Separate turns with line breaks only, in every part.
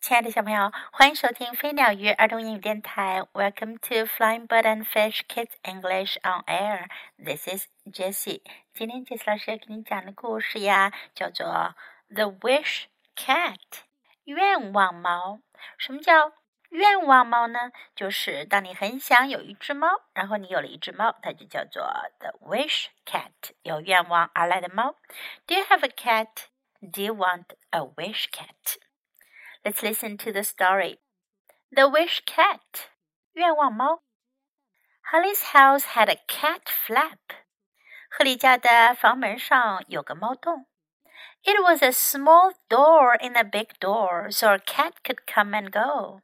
亲爱的小朋友，欢迎收听飞鸟鱼儿童英语电台。Welcome to Flying Bird and Fish Kids English on Air. This is Jessie. 今天 Jessie 老师要给你讲的故事呀，叫做《The Wish Cat》愿望猫。什么叫愿望猫呢？就是当你很想有一只猫，然后你有了一只猫，它就叫做 The Wish Cat，有愿望而来的猫。Do you have a cat? Do you want a wish cat? Let's listen to the story. The Wish Cat. 愿望猫. Holly's house had a cat flap. 亨利家的房门上有个猫洞。It was a small door in a big door, so a cat could come and go.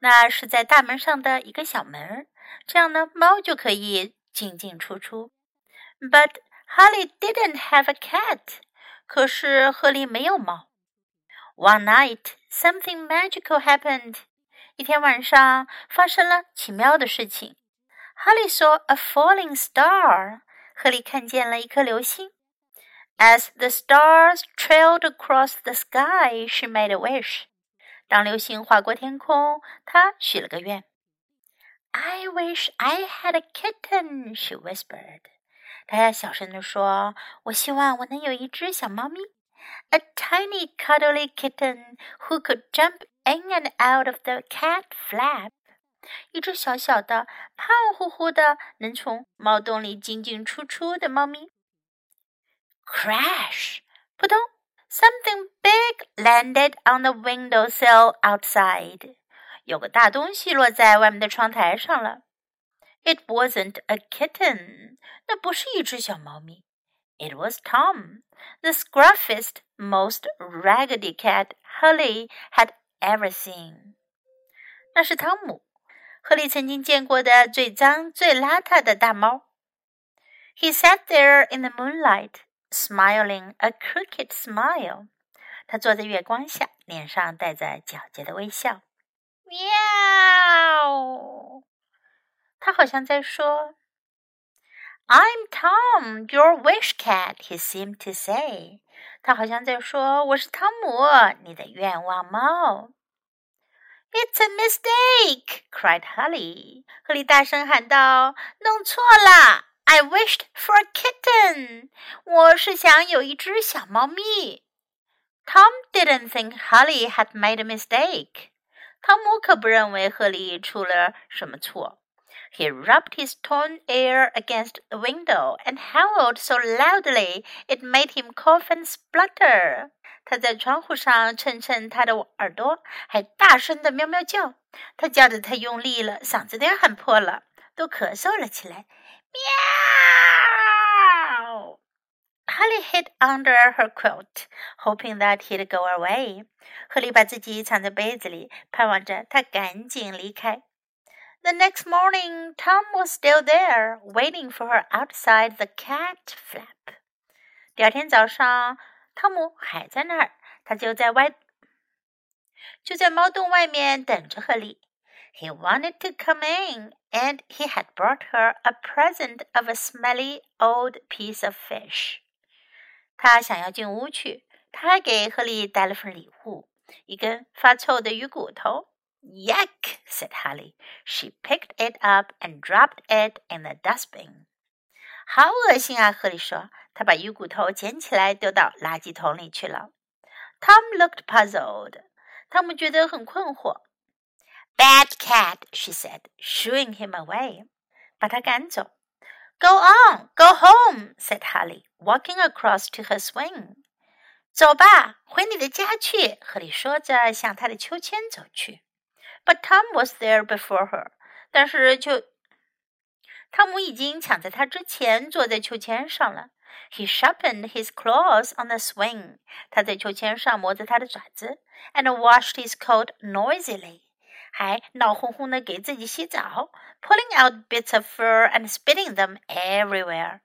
那是在大门上的一个小门，这样呢，猫就可以进进出出。But Holly didn't have a cat. 可是亨利没有猫。 one night, something magical happened. 一天晚上发生了奇妙的事情。Holly saw a falling star. 亨利看见了一颗流星。As the stars trailed across the sky, she made a wish. 当流星划过天空，她许了个愿。I wish I had a kitten, she whispered. 她小声地说：“我希望我能有一只小猫咪。” a tiny cuddly kitten who could jump in and out of the cat flap. 一只小小的、胖乎乎的，能从猫洞里进进出出的猫咪。Crash！扑通！Something big landed on the windowsill outside. 有个大东西落在外面的窗台上了。It wasn't a kitten. 那不是一只小猫咪。 it was Tom, the scruffiest, most raggedy cat Holly had ever seen. 那是汤姆，亨利曾经见过的最脏、最邋遢的大猫。He sat there in the moonlight, smiling a crooked smile. 他坐在月光下，脸上带着皎洁的微笑。喵！他好像在说 I'm Tom, your wish cat, he seemed to say. 他好像在说：“我是汤姆，你的愿望猫。” It's a mistake! cried Holly. 亨利大声喊道：“弄错了！I wished for a kitten. 我是想有一只小猫咪。” Tom didn't think Holly had made a mistake. 汤姆可不认为赫利出了什么错。 he rubbed his torn ear against the window and howled so loudly it made him cough and splutter. 他在窗户上蹭蹭他的耳朵，还大声的喵喵叫。他叫得太用力了，嗓子都要喊破了，都咳嗽了起来。喵！Holly hid under her quilt, hoping that he'd go away. 亨利把自己藏在被子里，盼望着他赶紧离开。 the next morning, Tom was still there, waiting for her outside the cat flap. 第二天早上，汤姆还在那儿，他就在外，就在猫洞外面等着赫利。He wanted to come in, and he had brought her a present of a smelly old piece of fish. 他想要进屋去，他还给赫利带了份礼物，一根发臭的鱼骨头。 Yuck, said Holly. She picked it up and dropped it in the dustbin. 好恶心啊！赫利说。他把鱼骨头捡起来丢到垃圾桶里去了。Tom looked puzzled. 汤姆觉得很困惑。Bad cat, she said, shooing him away. 把他赶走。Go on, go home, said Holly, walking across to her swing. 走吧，回你的家去。赫利说着，向他的秋千走去。 But Tom was there before her. 但是就汤姆已经抢在他之前坐在秋千上了。He sharpened his claws on the swing. 他在秋千上磨着他的爪子，and washed his coat noisily. 还闹哄哄的给自己洗澡，pulling out bits of fur and spitting them everywhere.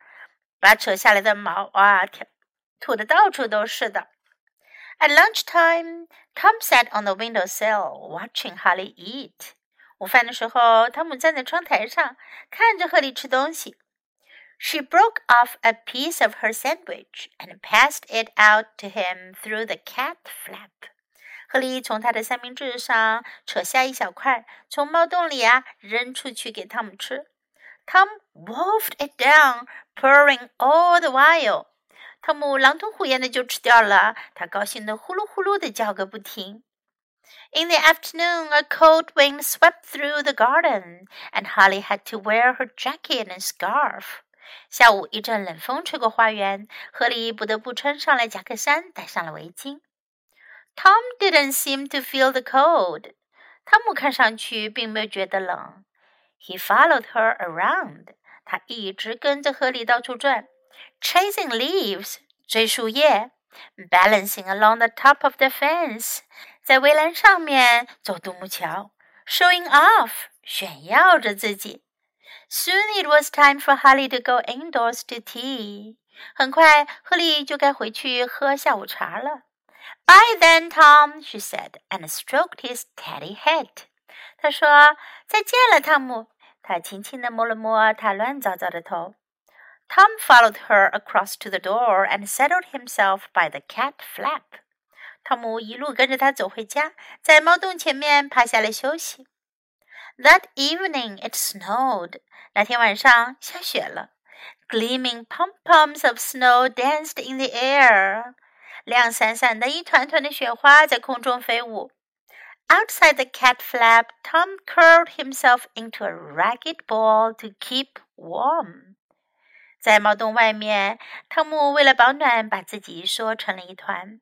把扯下来的毛啊，吐的到处都是的。at lunchtime, Tom sat on the windowsill watching Holly eat. 午饭的时候，汤姆站在窗台上看着赫利吃东西。She broke off a piece of her sandwich and passed it out to him through the cat flap. 亨利从他的三明治上扯下一小块，从猫洞里啊扔出去给汤姆吃。Tom wolfed it down, purring all the while. 汤姆狼吞虎咽的就吃掉了，他高兴的呼噜呼噜的叫个不停。In the afternoon, a cold wind swept through the garden, and Holly had to wear her jacket and scarf. 下午，一阵冷风吹过花园，亨利不得不穿上了夹克衫，戴上了围巾。Tom didn't seem to feel the cold. 汤姆看上去并没有觉得冷。He followed her around. 他一直跟着亨利到处转，chasing leaves 追树叶，balancing along the top of the fence 在围栏上面走独木桥，showing off 炫耀着自己。Soon it was time for Holly to go indoors to tea. 很快，亨利就该回去喝下午茶了。By then, Tom, she said, and stroked his teddy head. 她说：“再见了，汤姆。”她轻轻地摸了摸他乱糟糟的头。Tom followed her across to the door and settled himself by the cat flap. 汤姆一路跟着他走回家，在猫洞前面趴下来休息。That evening it snowed. 那天晚上下雪了。Gleaming pom poms of snow danced in the air. 亮闪闪的一团团的雪花在空中飞舞。Outside the cat flap, Tom curled himself into a ragged ball to keep warm. 在猫洞外面，汤姆为了保暖，把自己缩成了一团。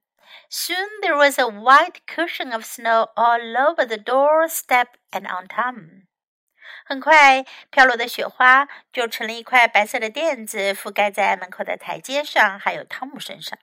Soon there was a white cushion of snow all over the doorstep and on Tom. 很快，飘落的雪花就成了一块白色的垫子，覆盖在门口的台阶上，还有汤姆身上。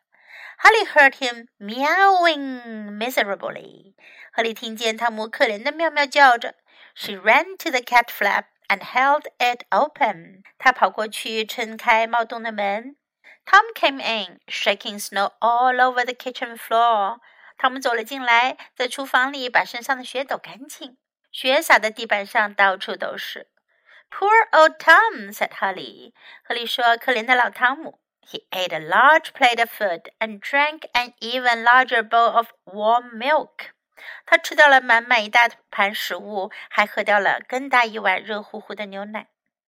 Holly heard him mewing miserably. 亨利听见汤姆可怜的喵喵叫着。She ran to the cat flap and held it open. 她跑过去撑开猫洞的门。Tom came in, shaking snow all over the kitchen floor. 汤姆走了进来，在厨房里把身上的雪抖干净。雪洒在地板上，到处都是。Poor old Tom," said Holly. 亨利说：“可怜的老汤姆。” He ate a large plate of food and drank an even larger bowl of warm milk. 他吃掉了满满一大盘食物，还喝掉了更大一碗热乎乎的牛奶。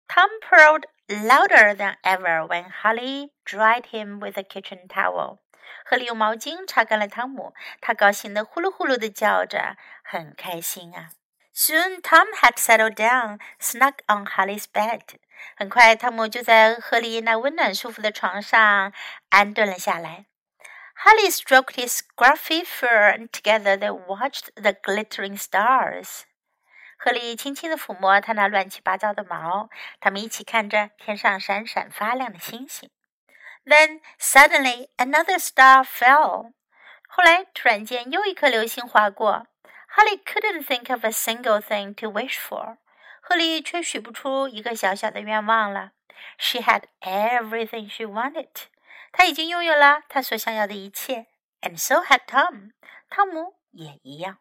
Tom purred louder than ever when Holly dried him with a kitchen towel. 亨利用毛巾擦干了汤姆，他高兴地呼噜呼噜地叫着，很开心啊。Soon Tom had settled down, snug on Holly's bed. 很快，汤姆就在亨利那温暖舒服的床上安顿了下来。Holly stroked his scruffy fur, and together they watched the glittering stars. 亨利轻轻地抚摸他那乱七八糟的毛，他们一起看着天上闪闪发亮的星星。Then suddenly another star fell. 后来突然间又一颗流星划过。Holly couldn't think of a single thing to wish for. 赫利却许不出一个小小的愿望了。She had everything she wanted. 她已经拥有了她所想要的一切。And so had Tom. 汤姆也一样。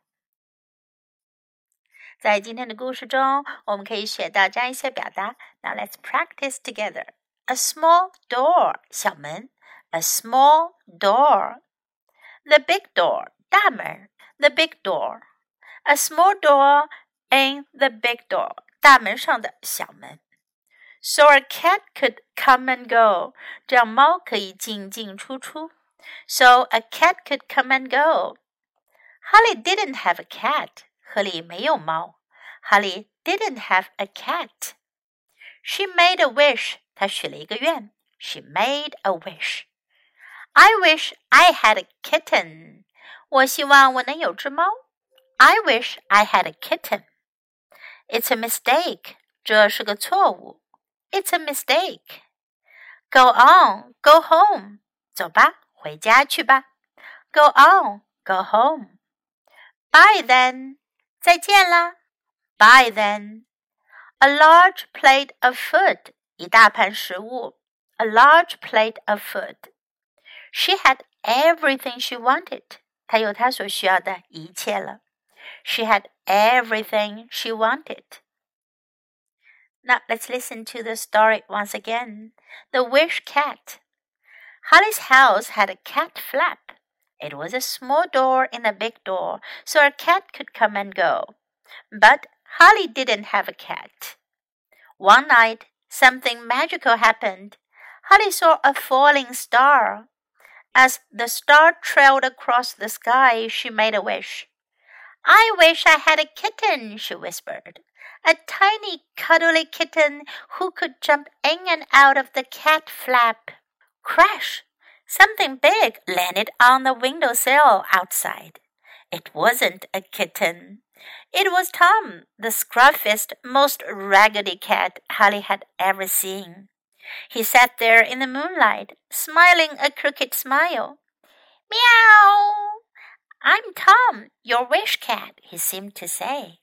在今天的故事中，我们可以学到这样一些表达。Now let's practice together. A small door，小门。A small door. The big door，大门。The big door. A small door in the big door，大门上的小门。 So a cat could come and go，这样猫可以进进出出。So a cat could come and go。Holly didn't have a cat，亨利没有猫。Holly didn't have a cat。She made a wish，她许了一个愿。She made a wish。I wish I had a kitten。我希望我能有只猫。I wish I had a kitten. It's a mistake. 这是个错误。 It's a mistake. Go on, go home. 走吧，回家去吧。Go on, go home. Bye then. 再见啦。Bye then. A large plate of food. 一大盘食物。A large plate of food. She had everything she wanted. 她有她所需要的一切了。she had everything she wanted. Now let's listen to the story once again. The Wish Cat. Holly's house had a cat flap. It was a small door in a big door, so a cat could come and go. But Holly didn't have a cat. One night, something magical happened. Holly saw a falling star. As the star trailed across the sky, she made a wish. I wish I had a kitten, she whispered. A tiny, cuddly kitten who could jump in and out of the cat flap. Crash! Something big landed on the windowsill outside. It wasn't a kitten. It was Tom, the scruffiest, most raggedy cat Holly had ever seen. He sat there in the moonlight, smiling a crooked smile. Meow! I'm Tom, your wish cat, he seemed to say.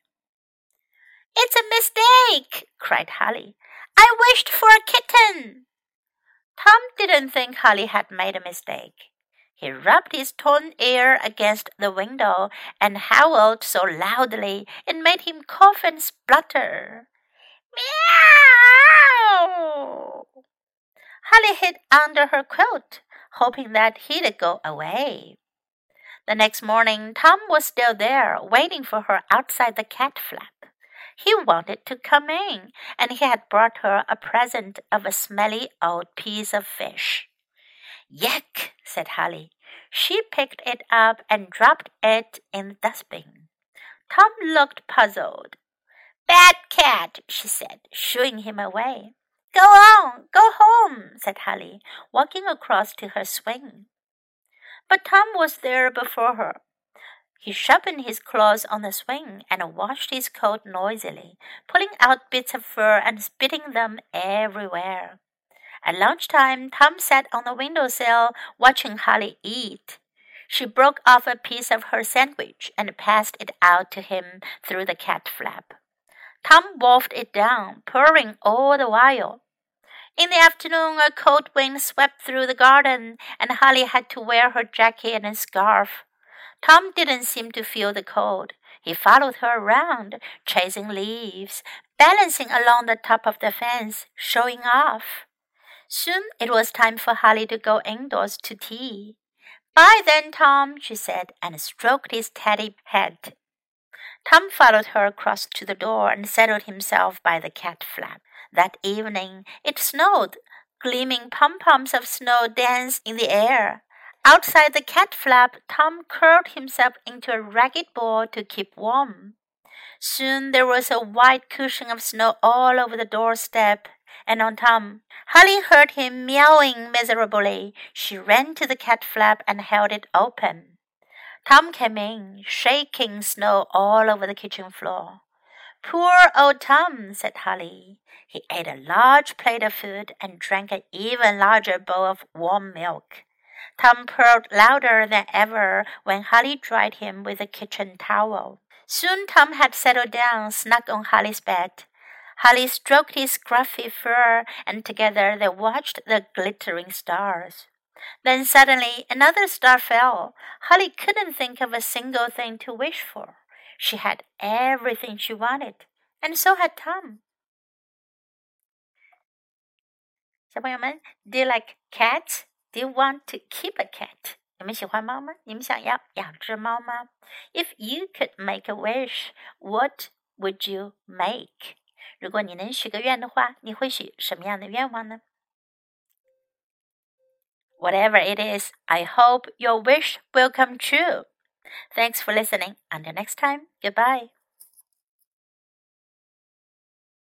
It's a mistake, cried Holly. I wished for a kitten. Tom didn't think Holly had made a mistake. He rubbed his torn ear against the window and howled so loudly it made him cough and splutter. Meow! Holly hid under her quilt, hoping that he'd go away. The next morning, Tom was still there, waiting for her outside the cat flap. He wanted to come in, and he had brought her a present of a smelly old piece of fish. Yuck, said Holly. She picked it up and dropped it in the dustbin. Tom looked puzzled. Bad cat, she said, shooing him away. Go on, go home, said Holly, walking across to her swing. But Tom was there before her. He sharpened his claws on the swing and washed his coat noisily, pulling out bits of fur and spitting them everywhere. At lunchtime, Tom sat on the windowsill watching Holly eat. She broke off a piece of her sandwich and passed it out to him through the cat flap. Tom wolfed it down, purring all the while. In the afternoon, a cold wind swept through the garden, and Holly had to wear her jacket and scarf. Tom didn't seem to feel the cold. He followed her around, chasing leaves, balancing along the top of the fence, showing off. Soon it was time for Holly to go indoors to tea. Bye then, Tom, she said, and stroked his teddy head. Tom followed her across to the door and settled himself by the cat flap. That evening it snowed. Gleaming pom poms of snow danced in the air. Outside the cat flap, Tom curled himself into a ragged ball to keep warm. Soon there was a white cushion of snow all over the doorstep and on Tom. Holly heard him meowing miserably. She ran to the cat flap and held it open. Tom came in, shaking snow all over the kitchen floor. Poor old Tom, said Holly. He ate a large plate of food and drank an even larger bowl of warm milk. Tom purred louder than ever when Holly dried him with a kitchen towel. Soon Tom had settled down snug on Holly's bed. Holly stroked his scruffy fur, and together they watched the glittering stars. Then suddenly another star fell. Holly couldn't think of a single thing to wish for. She had everything she wanted, and so had Tom. 小朋友们，Do you like cats? Do you want to keep a cat? 你们喜欢猫吗？你们想要养只猫吗？If you could make a wish, what would you make? 如果你能许个愿的话，你会许什么样的愿望呢？Whatever it is, I hope your wish will come true. Thanks for listening. Until next time, goodbye.